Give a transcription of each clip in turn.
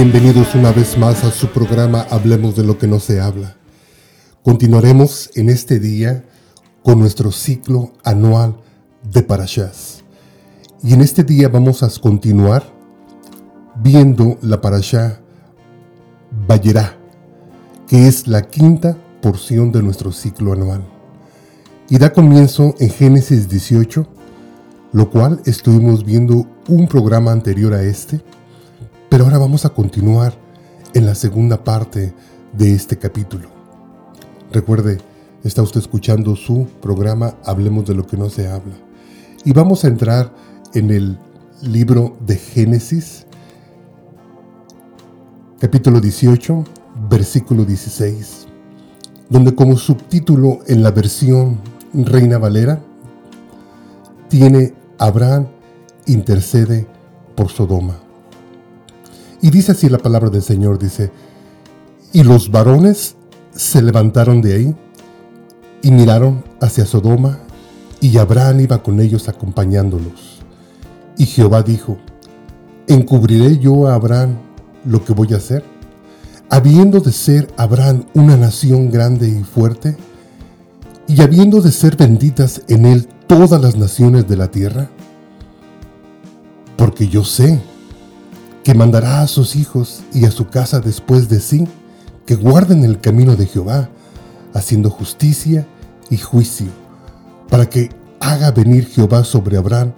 Bienvenidos una vez más a su programa Hablemos de lo que no se habla. Continuaremos en este día con nuestro ciclo anual de Parashas. Y en este día vamos a continuar viendo la Parashá Bayerá, que es la quinta porción de nuestro ciclo anual. Y da comienzo en Génesis 18, lo cual estuvimos viendo un programa anterior a este pero ahora vamos a continuar en la segunda parte de este capítulo. Recuerde, está usted escuchando su programa Hablemos de lo que no se habla. Y vamos a entrar en el libro de Génesis, capítulo 18, versículo 16, donde como subtítulo en la versión Reina Valera tiene Abraham intercede por Sodoma. Y dice así la palabra del Señor, dice, y los varones se levantaron de ahí y miraron hacia Sodoma, y Abraham iba con ellos acompañándolos. Y Jehová dijo, ¿encubriré yo a Abraham lo que voy a hacer? Habiendo de ser Abraham una nación grande y fuerte, y habiendo de ser benditas en él todas las naciones de la tierra, porque yo sé que mandará a sus hijos y a su casa después de sí, que guarden el camino de Jehová, haciendo justicia y juicio, para que haga venir Jehová sobre Abraham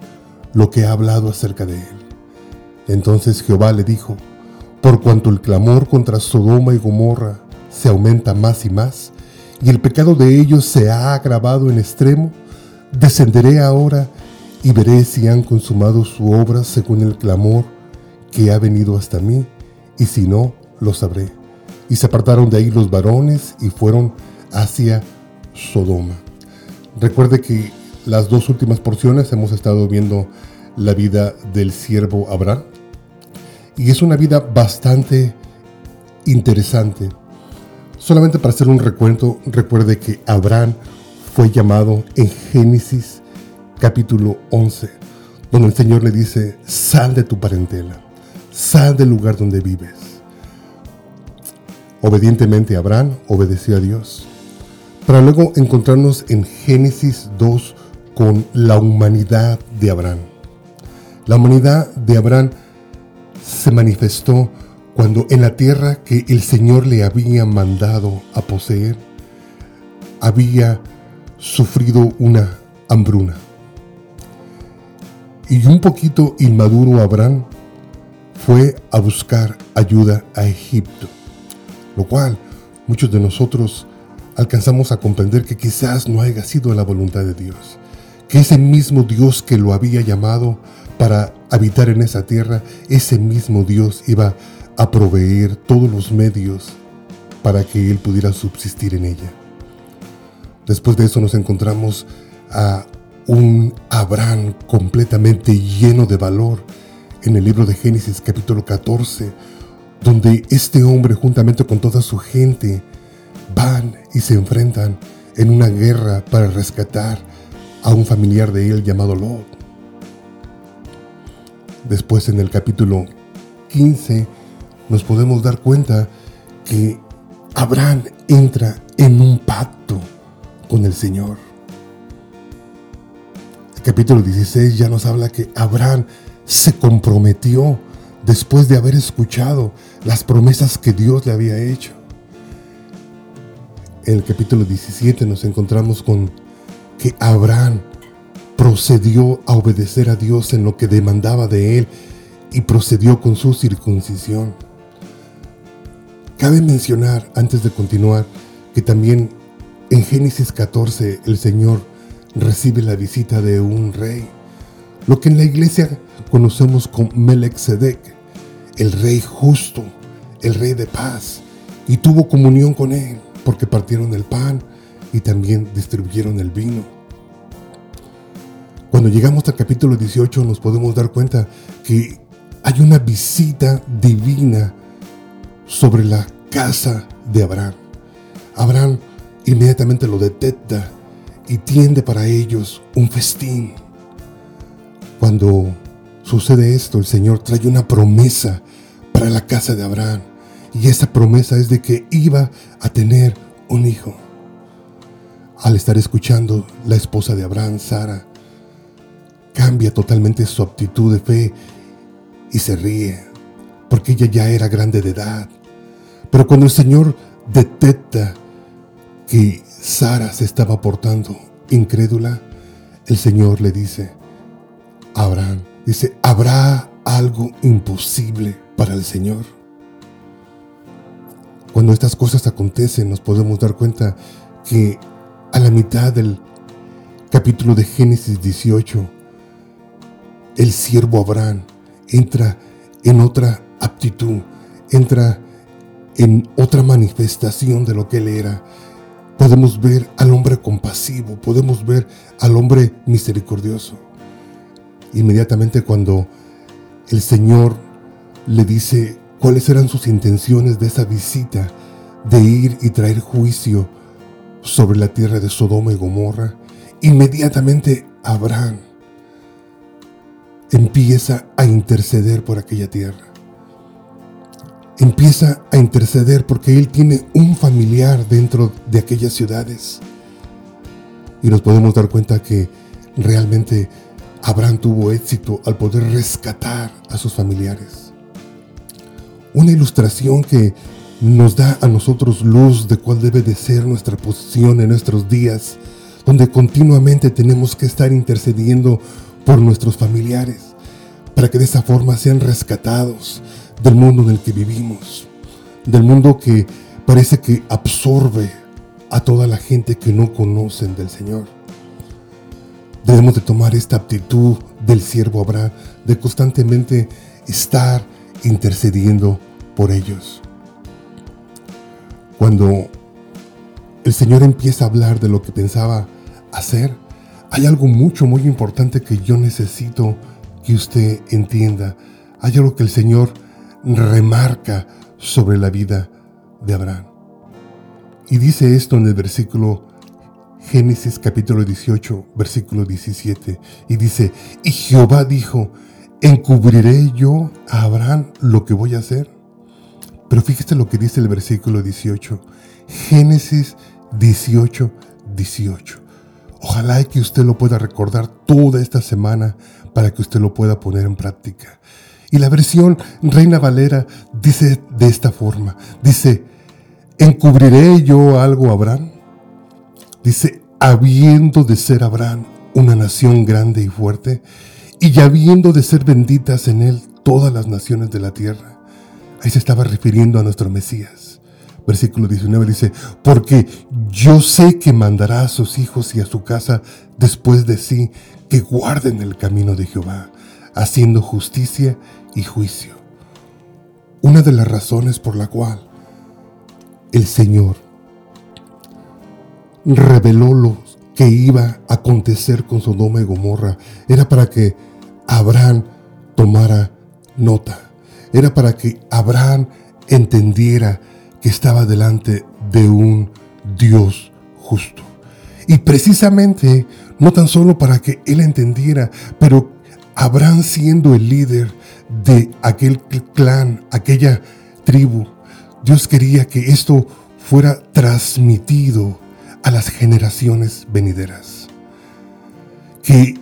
lo que ha hablado acerca de él. Entonces Jehová le dijo, por cuanto el clamor contra Sodoma y Gomorra se aumenta más y más, y el pecado de ellos se ha agravado en extremo, descenderé ahora y veré si han consumado su obra según el clamor que ha venido hasta mí, y si no, lo sabré. Y se apartaron de ahí los varones y fueron hacia Sodoma. Recuerde que las dos últimas porciones hemos estado viendo la vida del siervo Abraham. Y es una vida bastante interesante. Solamente para hacer un recuento, recuerde que Abraham fue llamado en Génesis capítulo 11, donde el Señor le dice, sal de tu parentela sal del lugar donde vives. Obedientemente Abraham obedeció a Dios, para luego encontrarnos en Génesis 2 con la humanidad de Abraham. La humanidad de Abraham se manifestó cuando en la tierra que el Señor le había mandado a poseer, había sufrido una hambruna. Y un poquito inmaduro Abraham fue a buscar ayuda a Egipto, lo cual muchos de nosotros alcanzamos a comprender que quizás no haya sido la voluntad de Dios, que ese mismo Dios que lo había llamado para habitar en esa tierra, ese mismo Dios iba a proveer todos los medios para que él pudiera subsistir en ella. Después de eso nos encontramos a un Abraham completamente lleno de valor, en el libro de Génesis capítulo 14, donde este hombre juntamente con toda su gente van y se enfrentan en una guerra para rescatar a un familiar de él llamado Lot. Después en el capítulo 15 nos podemos dar cuenta que Abraham entra en un pacto con el Señor. El capítulo 16 ya nos habla que Abraham se comprometió después de haber escuchado las promesas que Dios le había hecho. En el capítulo 17 nos encontramos con que Abraham procedió a obedecer a Dios en lo que demandaba de él y procedió con su circuncisión. Cabe mencionar, antes de continuar, que también en Génesis 14 el Señor recibe la visita de un rey, lo que en la iglesia conocemos con Melechizedek, el rey justo, el rey de paz, y tuvo comunión con él porque partieron el pan y también distribuyeron el vino. Cuando llegamos al capítulo 18 nos podemos dar cuenta que hay una visita divina sobre la casa de Abraham. Abraham inmediatamente lo detecta y tiende para ellos un festín. Cuando sucede esto, el Señor trae una promesa para la casa de Abraham. Y esa promesa es de que iba a tener un hijo. Al estar escuchando, la esposa de Abraham, Sara, cambia totalmente su actitud de fe y se ríe, porque ella ya era grande de edad. Pero cuando el Señor detecta que Sara se estaba portando incrédula, el Señor le dice, Abraham, dice, ¿habrá algo imposible para el Señor? Cuando estas cosas acontecen nos podemos dar cuenta que a la mitad del capítulo de Génesis 18, el siervo Abraham entra en otra aptitud, entra en otra manifestación de lo que él era. Podemos ver al hombre compasivo, podemos ver al hombre misericordioso. Inmediatamente cuando el Señor le dice cuáles eran sus intenciones de esa visita, de ir y traer juicio sobre la tierra de Sodoma y Gomorra, inmediatamente Abraham empieza a interceder por aquella tierra. Empieza a interceder porque él tiene un familiar dentro de aquellas ciudades. Y nos podemos dar cuenta que realmente Abraham tuvo éxito al poder rescatar a sus familiares. Una ilustración que nos da a nosotros luz de cuál debe de ser nuestra posición en nuestros días, donde continuamente tenemos que estar intercediendo por nuestros familiares, para que de esa forma sean rescatados del mundo en el que vivimos, del mundo que parece que absorbe a toda la gente que no conocen del Señor. Debemos de tomar esta aptitud del siervo Abraham de constantemente estar intercediendo por ellos. Cuando el Señor empieza a hablar de lo que pensaba hacer, hay algo mucho, muy importante que yo necesito que usted entienda. Hay algo que el Señor remarca sobre la vida de Abraham. Y dice esto en el versículo Génesis capítulo 18, versículo 17. Y dice, y Jehová dijo, ¿encubriré yo a Abraham lo que voy a hacer? Pero fíjese lo que dice el versículo 18. Génesis 18, 18. Ojalá que usted lo pueda recordar toda esta semana para que usted lo pueda poner en práctica. Y la versión Reina Valera dice de esta forma. Dice, ¿encubriré yo algo a Abraham? Dice, habiendo de ser Abraham una nación grande y fuerte, y habiendo de ser benditas en él todas las naciones de la tierra. Ahí se estaba refiriendo a nuestro Mesías. Versículo 19 dice, porque yo sé que mandará a sus hijos y a su casa después de sí que guarden el camino de Jehová, haciendo justicia y juicio. Una de las razones por la cual el Señor reveló lo que iba a acontecer con Sodoma y Gomorra era para que Abraham tomara nota. Era para que Abraham entendiera que estaba delante de un Dios justo. Y precisamente, no tan solo para que él entendiera, pero Abraham siendo el líder de aquel clan, aquella tribu, Dios quería que esto fuera transmitido a las generaciones venideras. Que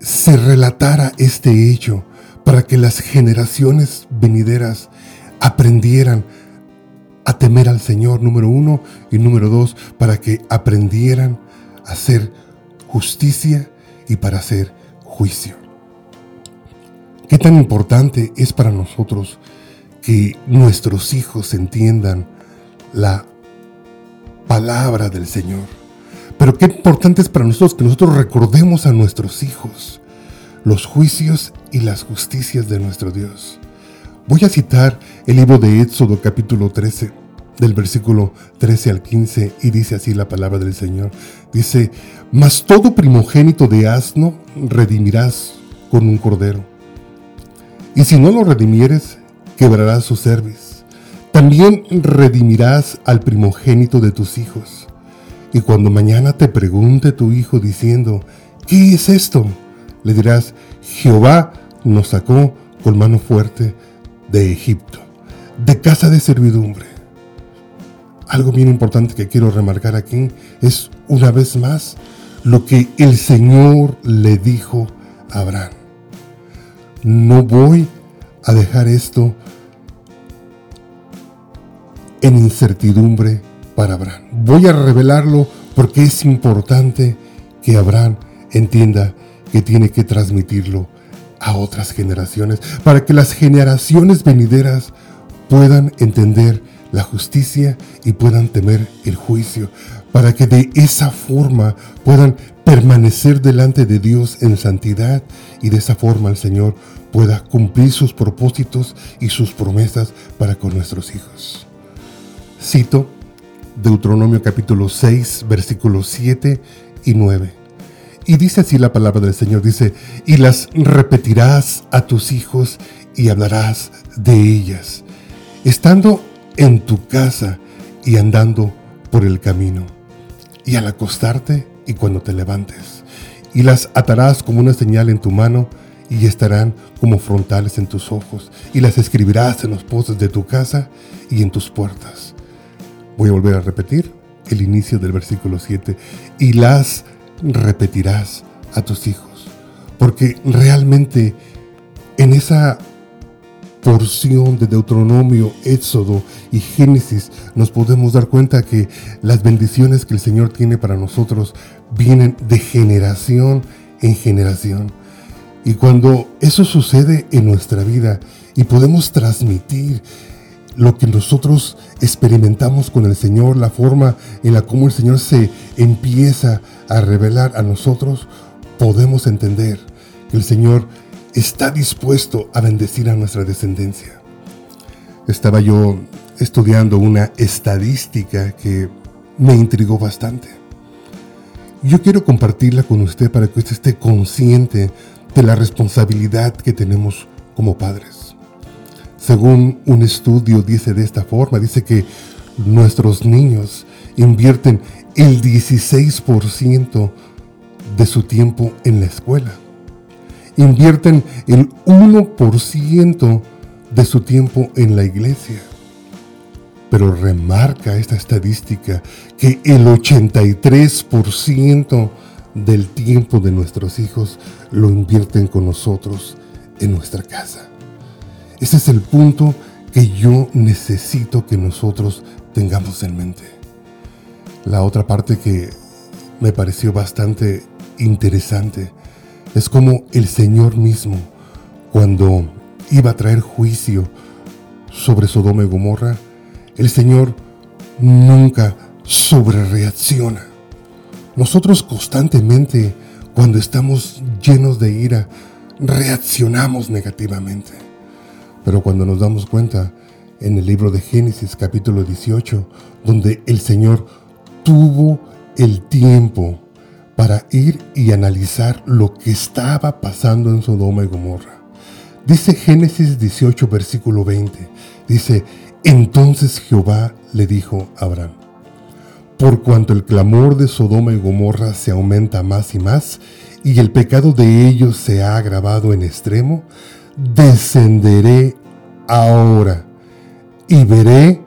se relatara este hecho para que las generaciones venideras aprendieran a temer al Señor, número uno, y número dos, para que aprendieran a hacer justicia y para hacer juicio. Qué tan importante es para nosotros que nuestros hijos entiendan la palabra del Señor. Pero qué importante es para nosotros que nosotros recordemos a nuestros hijos los juicios y las justicias de nuestro Dios. Voy a citar el libro de Éxodo capítulo 13, del versículo 13 al 15, y dice así la palabra del Señor. Dice, mas todo primogénito de asno redimirás con un cordero. Y si no lo redimieres, quebrarás su cerviz. También redimirás al primogénito de tus hijos. Y cuando mañana te pregunte tu hijo diciendo, ¿qué es esto? Le dirás, Jehová nos sacó con mano fuerte de Egipto. de casa de servidumbre. Algo bien importante que quiero remarcar aquí es una vez más lo que el Señor le dijo a Abraham. No voy a dejar esto en incertidumbre para Abraham. Voy a revelarlo porque es importante que Abraham entienda que tiene que transmitirlo a otras generaciones, para que las generaciones venideras puedan entender la justicia y puedan temer el juicio, para que de esa forma puedan permanecer delante de Dios en santidad y de esa forma el Señor pueda cumplir sus propósitos y sus promesas para con nuestros hijos. Cito Deuteronomio capítulo 6, versículos 7 y 9. Y dice así la palabra del Señor, dice, y las repetirás a tus hijos y hablarás de ellas, estando en tu casa y andando por el camino, y al acostarte y cuando te levantes, y las atarás como una señal en tu mano, y estarán como frontales en tus ojos, y las escribirás en los postes de tu casa y en tus puertas. Voy a volver a repetir el inicio del versículo 7, y las repetirás a tus hijos. Porque realmente en esa porción de Deuteronomio, Éxodo y Génesis nos podemos dar cuenta que las bendiciones que el Señor tiene para nosotros vienen de generación en generación. Y cuando eso sucede en nuestra vida y podemos transmitir lo que nosotros experimentamos con el Señor, la forma en la como el Señor se empieza a revelar a nosotros, podemos entender que el Señor está dispuesto a bendecir a nuestra descendencia. Estaba yo estudiando una estadística que me intrigó bastante. Yo quiero compartirla con usted para que usted esté consciente de la responsabilidad que tenemos como padres. Según un estudio dice de esta forma, dice que nuestros niños invierten el 16% de su tiempo en la escuela. Invierten el 1% de su tiempo en la iglesia. Pero remarca esta estadística que el 83% del tiempo de nuestros hijos lo invierten con nosotros en nuestra casa. Ese es el punto que yo necesito que nosotros tengamos en mente. La otra parte que me pareció bastante interesante es como el Señor mismo, cuando iba a traer juicio sobre Sodoma y Gomorra, el Señor nunca sobrereacciona. Nosotros constantemente, cuando estamos llenos de ira, reaccionamos negativamente. Pero cuando nos damos cuenta en el libro de Génesis capítulo 18, donde el Señor tuvo el tiempo para ir y analizar lo que estaba pasando en Sodoma y Gomorra. Dice Génesis 18 versículo 20, dice, entonces Jehová le dijo a Abraham, por cuanto el clamor de Sodoma y Gomorra se aumenta más y más, y el pecado de ellos se ha agravado en extremo, descenderé ahora y veré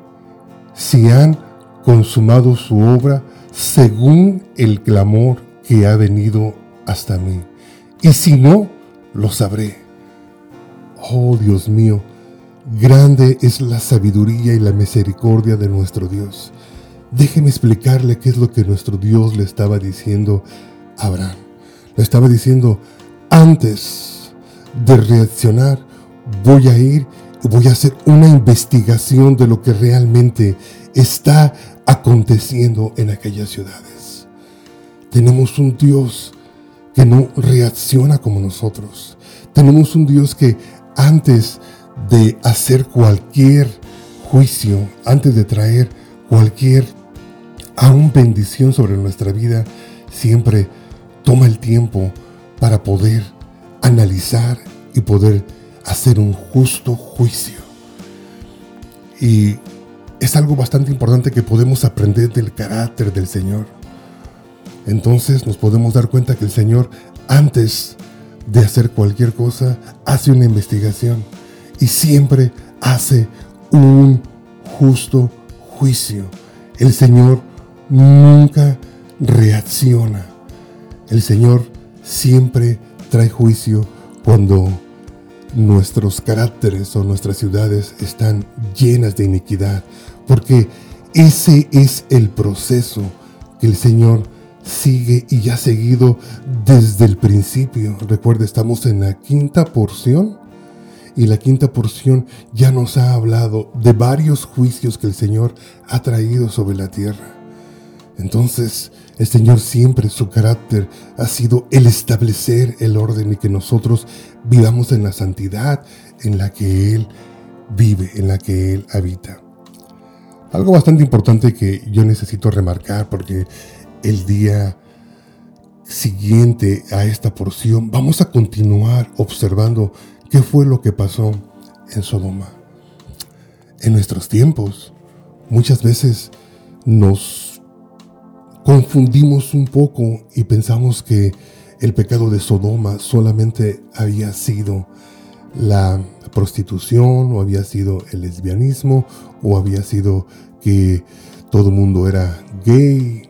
si han consumado su obra según el clamor que ha venido hasta mí. Y si no, lo sabré. Oh Dios mío, grande es la sabiduría y la misericordia de nuestro Dios. Déjeme explicarle qué es lo que nuestro Dios le estaba diciendo a Abraham. Le estaba diciendo, antes de reaccionar, voy a ir y voy a hacer una investigación de lo que realmente está aconteciendo en aquellas ciudades. Tenemos un Dios que no reacciona como nosotros. Tenemos un Dios que antes de hacer cualquier juicio, antes de traer cualquier aún bendición sobre nuestra vida, siempre toma el tiempo para poder analizar y poder hacer un justo juicio. Y es algo bastante importante que podemos aprender del carácter del Señor. Entonces nos podemos dar cuenta que el Señor, antes de hacer cualquier cosa, hace una investigación y siempre hace un justo juicio. El Señor nunca reacciona. El Señor siempre trae juicio cuando nuestros caracteres o nuestras ciudades están llenas de iniquidad, porque ese es el proceso que el Señor sigue y ha seguido desde el principio. Recuerda, estamos en la quinta porción y la quinta porción ya nos ha hablado de varios juicios que el Señor ha traído sobre la tierra. Entonces, el Señor siempre, su carácter ha sido el establecer el orden y que nosotros vivamos en la santidad en la que Él vive, en la que Él habita. Algo bastante importante que yo necesito remarcar porque el día siguiente a esta porción vamos a continuar observando qué fue lo que pasó en Sodoma. En nuestros tiempos, muchas veces nos confundimos un poco y pensamos que el pecado de Sodoma solamente había sido la prostitución o había sido el lesbianismo o había sido que todo el mundo era gay.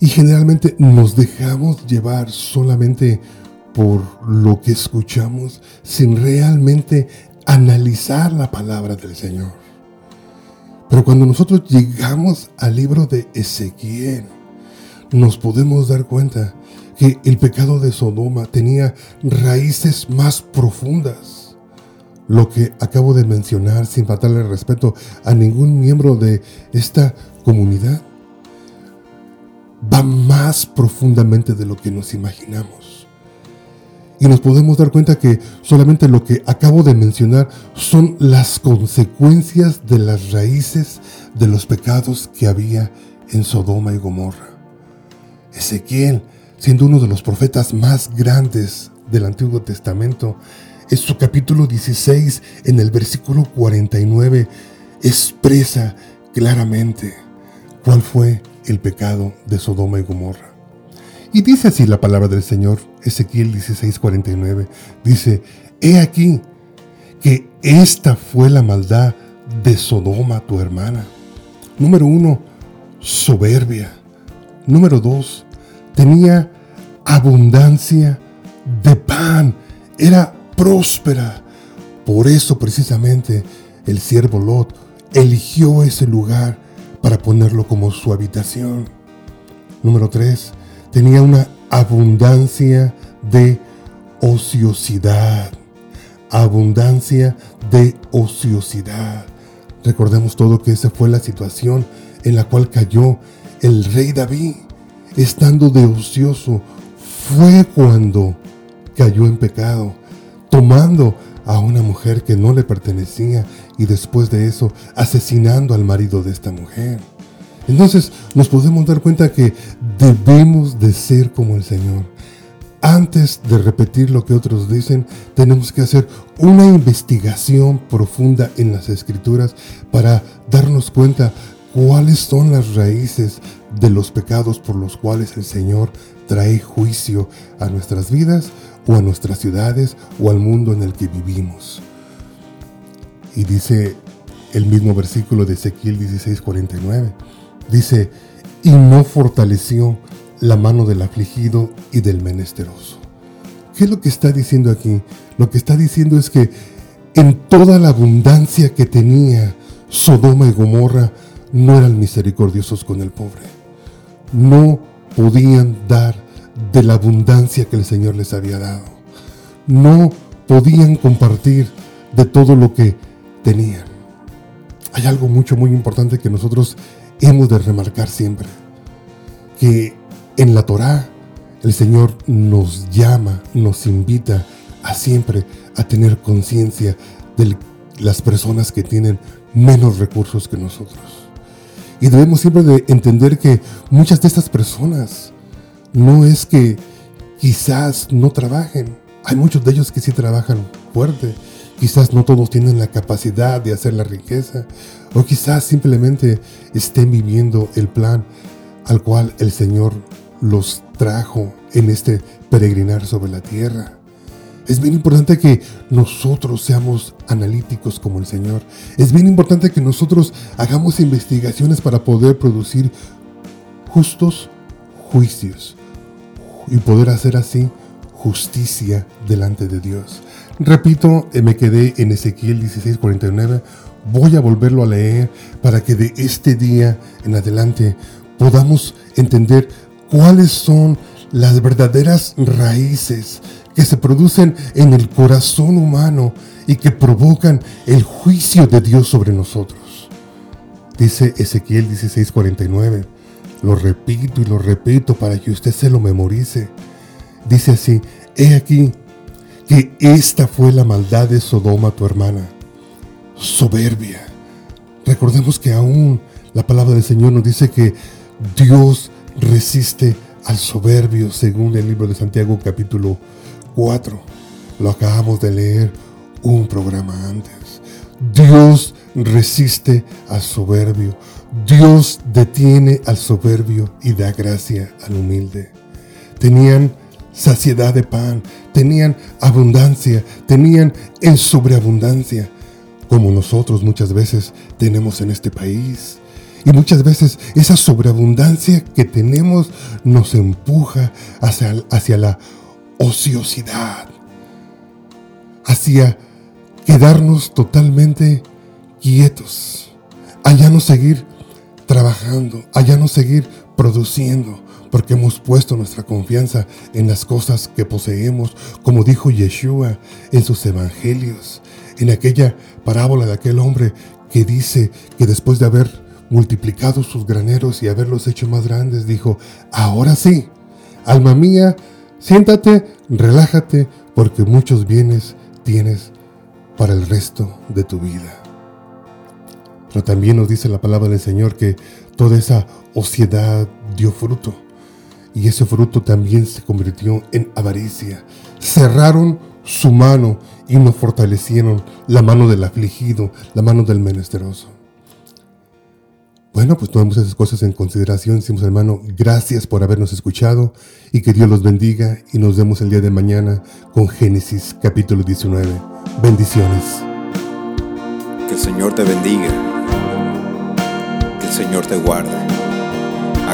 Y generalmente nos dejamos llevar solamente por lo que escuchamos sin realmente analizar la palabra del Señor. Pero cuando nosotros llegamos al libro de Ezequiel, nos podemos dar cuenta que el pecado de Sodoma tenía raíces más profundas. Lo que acabo de mencionar sin faltarle respeto a ningún miembro de esta comunidad va más profundamente de lo que nos imaginamos. Y nos podemos dar cuenta que solamente lo que acabo de mencionar son las consecuencias de las raíces de los pecados que había en Sodoma y Gomorra. Ezequiel, siendo uno de los profetas más grandes del Antiguo Testamento, en su capítulo 16, en el versículo 49, expresa claramente cuál fue el pecado de Sodoma y Gomorra. Y dice así la palabra del Señor, Ezequiel 16:49. Dice, he aquí que esta fue la maldad de Sodoma, tu hermana. Número uno, soberbia. Número dos, tenía abundancia de pan. Era próspera. Por eso precisamente el siervo Lot eligió ese lugar para ponerlo como su habitación. Número tres, tenía una abundancia de ociosidad. Abundancia de ociosidad. Recordemos todo que esa fue la situación en la cual cayó el rey David. Estando de ocioso, fue cuando cayó en pecado, tomando a una mujer que no le pertenecía y después de eso asesinando al marido de esta mujer. Entonces nos podemos dar cuenta que debemos de ser como el Señor. Antes de repetir lo que otros dicen, tenemos que hacer una investigación profunda en las escrituras para darnos cuenta cuáles son las raíces de los pecados por los cuales el Señor trae juicio a nuestras vidas o a nuestras ciudades o al mundo en el que vivimos. Y dice el mismo versículo de Ezequiel 16:49. Dice, y no fortaleció la mano del afligido y del menesteroso. ¿Qué es lo que está diciendo aquí? Lo que está diciendo es que en toda la abundancia que tenía Sodoma y Gomorra, no eran misericordiosos con el pobre. No podían dar de la abundancia que el Señor les había dado. No podían compartir de todo lo que tenían. Hay algo mucho, muy importante que nosotros hemos de remarcar siempre que en la Torá el Señor nos llama, nos invita a siempre a tener conciencia de las personas que tienen menos recursos que nosotros. Y debemos siempre de entender que muchas de estas personas no es que quizás no trabajen. Hay muchos de ellos que sí trabajan fuerte, Quizás no todos tienen la capacidad de hacer la riqueza o quizás simplemente estén viviendo el plan al cual el Señor los trajo en este peregrinar sobre la tierra. Es bien importante que nosotros seamos analíticos como el Señor. Es bien importante que nosotros hagamos investigaciones para poder producir justos juicios y poder hacer así justicia delante de Dios. Repito, eh, me quedé en Ezequiel 16:49. Voy a volverlo a leer para que de este día en adelante podamos entender cuáles son las verdaderas raíces que se producen en el corazón humano y que provocan el juicio de Dios sobre nosotros. Dice Ezequiel 16:49. Lo repito y lo repito para que usted se lo memorice. Dice así, he aquí que esta fue la maldad de Sodoma, tu hermana, soberbia. Recordemos que aún la palabra del Señor nos dice que Dios resiste al soberbio, según el libro de Santiago capítulo 4. Lo acabamos de leer un programa antes. Dios resiste al soberbio. Dios detiene al soberbio y da gracia al humilde. Tenían saciedad de pan, tenían abundancia, tenían en sobreabundancia, como nosotros muchas veces tenemos en este país. Y muchas veces esa sobreabundancia que tenemos nos empuja hacia, hacia la ociosidad, hacia quedarnos totalmente quietos, allá no seguir trabajando, allá no seguir produciendo, porque hemos puesto nuestra confianza en las cosas que poseemos, como dijo Yeshua en sus evangelios, en aquella parábola de aquel hombre que dice que después de haber multiplicado sus graneros y haberlos hecho más grandes, dijo, ahora sí, alma mía, siéntate, relájate, porque muchos bienes tienes para el resto de tu vida. Pero también nos dice la palabra del Señor que toda esa ociedad dio fruto y ese fruto también se convirtió en avaricia. Cerraron su mano y no fortalecieron la mano del afligido, la mano del menesteroso. Bueno, pues tomamos esas cosas en consideración, decimos hermano, gracias por habernos escuchado y que Dios los bendiga y nos vemos el día de mañana con Génesis capítulo 19. Bendiciones. Que el Señor te bendiga, que el Señor te guarde